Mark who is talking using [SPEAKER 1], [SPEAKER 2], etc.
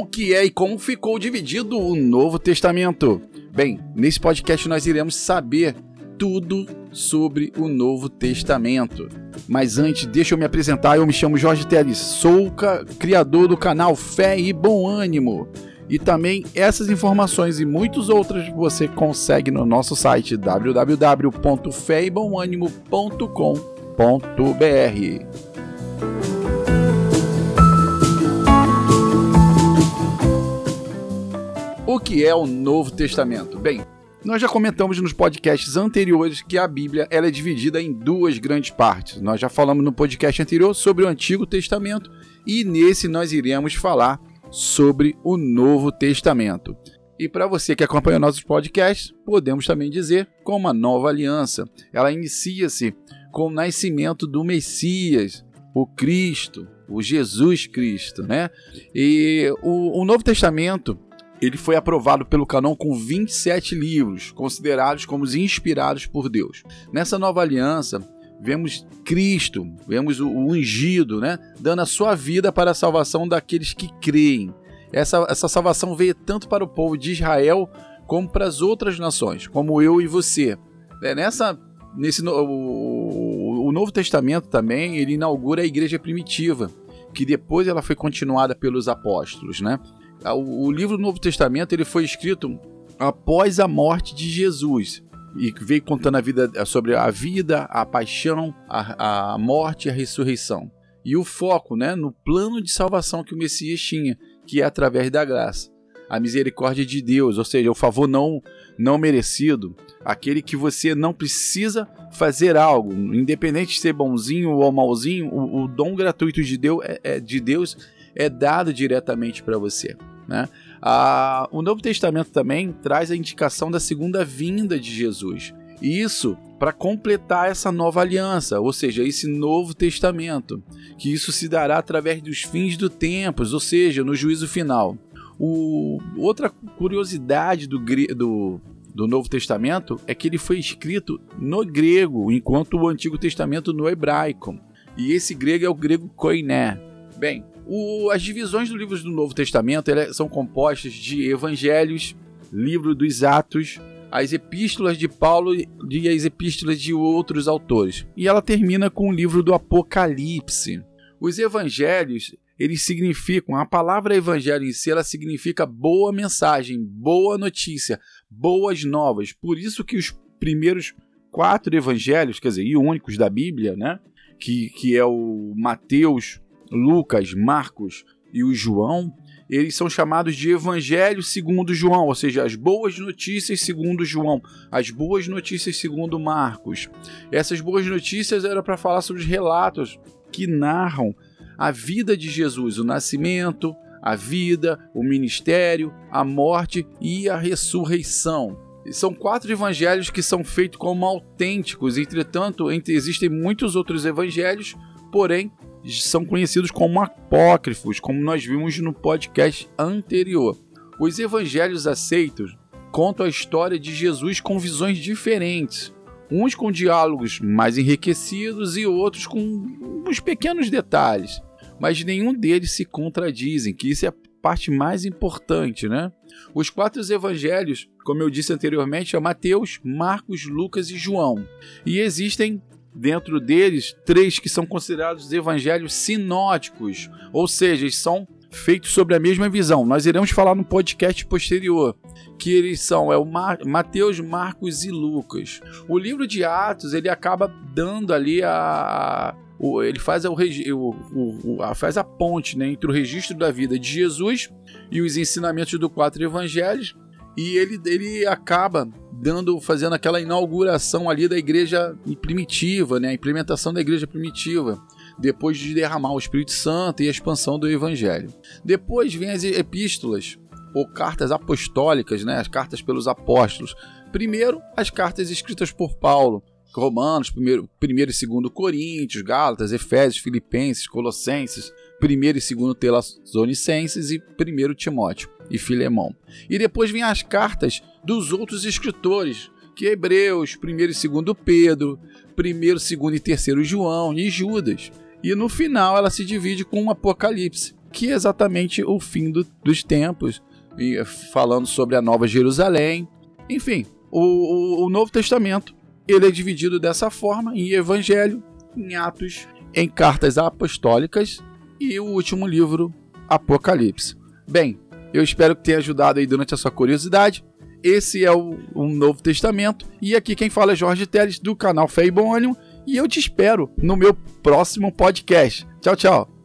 [SPEAKER 1] O que é e como ficou dividido o Novo Testamento? Bem, nesse podcast nós iremos saber tudo sobre o Novo Testamento. Mas antes, deixa eu me apresentar. Eu me chamo Jorge Teles, sou criador do canal Fé e Bom Ânimo. E também essas informações e muitas outras você consegue no nosso site www.feibomânimo.com.br. O que é o Novo Testamento? Bem, nós já comentamos nos podcasts anteriores que a Bíblia ela é dividida em duas grandes partes. Nós já falamos no podcast anterior sobre o Antigo Testamento e nesse nós iremos falar sobre o Novo Testamento. E para você que acompanha nossos podcasts, podemos também dizer como a nova aliança. Ela inicia-se com o nascimento do Messias, o Cristo, o Jesus Cristo, né? E o, o Novo Testamento ele foi aprovado pelo Canon com 27 livros, considerados como inspirados por Deus. Nessa nova aliança, vemos Cristo, vemos o ungido, né, dando a sua vida para a salvação daqueles que creem. Essa, essa salvação veio tanto para o povo de Israel como para as outras nações, como eu e você. É, nessa, nesse, o, o Novo Testamento também ele inaugura a igreja primitiva, que depois ela foi continuada pelos apóstolos, né? Ah, o livro do Novo Testamento ele foi escrito após a morte de Jesus. E veio contando a vida sobre a vida, a paixão, a, a morte e a ressurreição. E o foco, né, no plano de salvação que o Messias tinha, que é através da graça, a misericórdia de Deus, ou seja, o favor não não merecido, aquele que você não precisa fazer algo, independente de ser bonzinho ou malzinho, o, o dom gratuito de Deus é, é de Deus é dado diretamente para você. Né? Ah, o Novo Testamento também traz a indicação da segunda vinda de Jesus. Isso para completar essa nova aliança, ou seja, esse novo testamento, que isso se dará através dos fins do tempos, ou seja, no juízo final. O, outra curiosidade do, do, do Novo Testamento é que ele foi escrito no grego, enquanto o Antigo Testamento no hebraico. E esse grego é o grego koiné. Bem, o, as divisões do livro do Novo Testamento são compostas de evangelhos, livro dos Atos, as epístolas de Paulo e as epístolas de outros autores. E ela termina com o livro do Apocalipse. Os evangelhos, eles significam, a palavra evangelho em si, ela significa boa mensagem, boa notícia, boas novas. Por isso que os primeiros quatro evangelhos, quer dizer, e únicos da Bíblia, né? Que, que é o Mateus, Lucas, Marcos e o João, eles são chamados de Evangelho segundo João, ou seja, as boas notícias segundo João, as boas notícias segundo Marcos. Essas boas notícias eram para falar sobre os relatos que narram a vida de Jesus, o nascimento, a vida, o ministério, a morte e a ressurreição. São quatro evangelhos que são feitos como autênticos, entretanto, existem muitos outros evangelhos, porém são conhecidos como apócrifos, como nós vimos no podcast anterior. Os evangelhos aceitos contam a história de Jesus com visões diferentes, uns com diálogos mais enriquecidos e outros com uns pequenos detalhes, mas nenhum deles se contradizem, que isso é a parte mais importante, né? Os quatro evangelhos, como eu disse anteriormente, é Mateus, Marcos, Lucas e João. E existem Dentro deles, três que são considerados evangelhos sinóticos, ou seja, são feitos sobre a mesma visão. Nós iremos falar no podcast posterior, que eles são é o Mar Mateus, Marcos e Lucas. O livro de Atos, ele acaba dando ali a o, ele faz, o, o, o, a, faz a ponte né, entre o registro da vida de Jesus e os ensinamentos dos quatro evangelhos, e ele, ele acaba dando, fazendo aquela inauguração ali da igreja primitiva, né? A implementação da igreja primitiva, depois de derramar o Espírito Santo e a expansão do Evangelho. Depois vem as epístolas ou cartas apostólicas, né? As cartas pelos apóstolos. Primeiro, as cartas escritas por Paulo, Romanos, primeiro, primeiro e segundo Coríntios, Gálatas, Efésios, Filipenses, Colossenses, primeiro e segundo Tesalonicenses e primeiro Timóteo e Filemão. E depois vem as cartas dos outros escritores, que é Hebreus, 1 e 2 Pedro, 1, 2 e 3 João e Judas. E no final ela se divide com o Apocalipse, que é exatamente o fim do, dos tempos, e falando sobre a Nova Jerusalém. Enfim, o, o, o Novo Testamento ele é dividido dessa forma em Evangelho, em Atos, em cartas apostólicas e o último livro, Apocalipse. Bem, eu espero que tenha ajudado aí durante a sua curiosidade. Esse é o, o Novo Testamento. E aqui quem fala é Jorge Teles, do canal Feibônio. E eu te espero no meu próximo podcast. Tchau, tchau.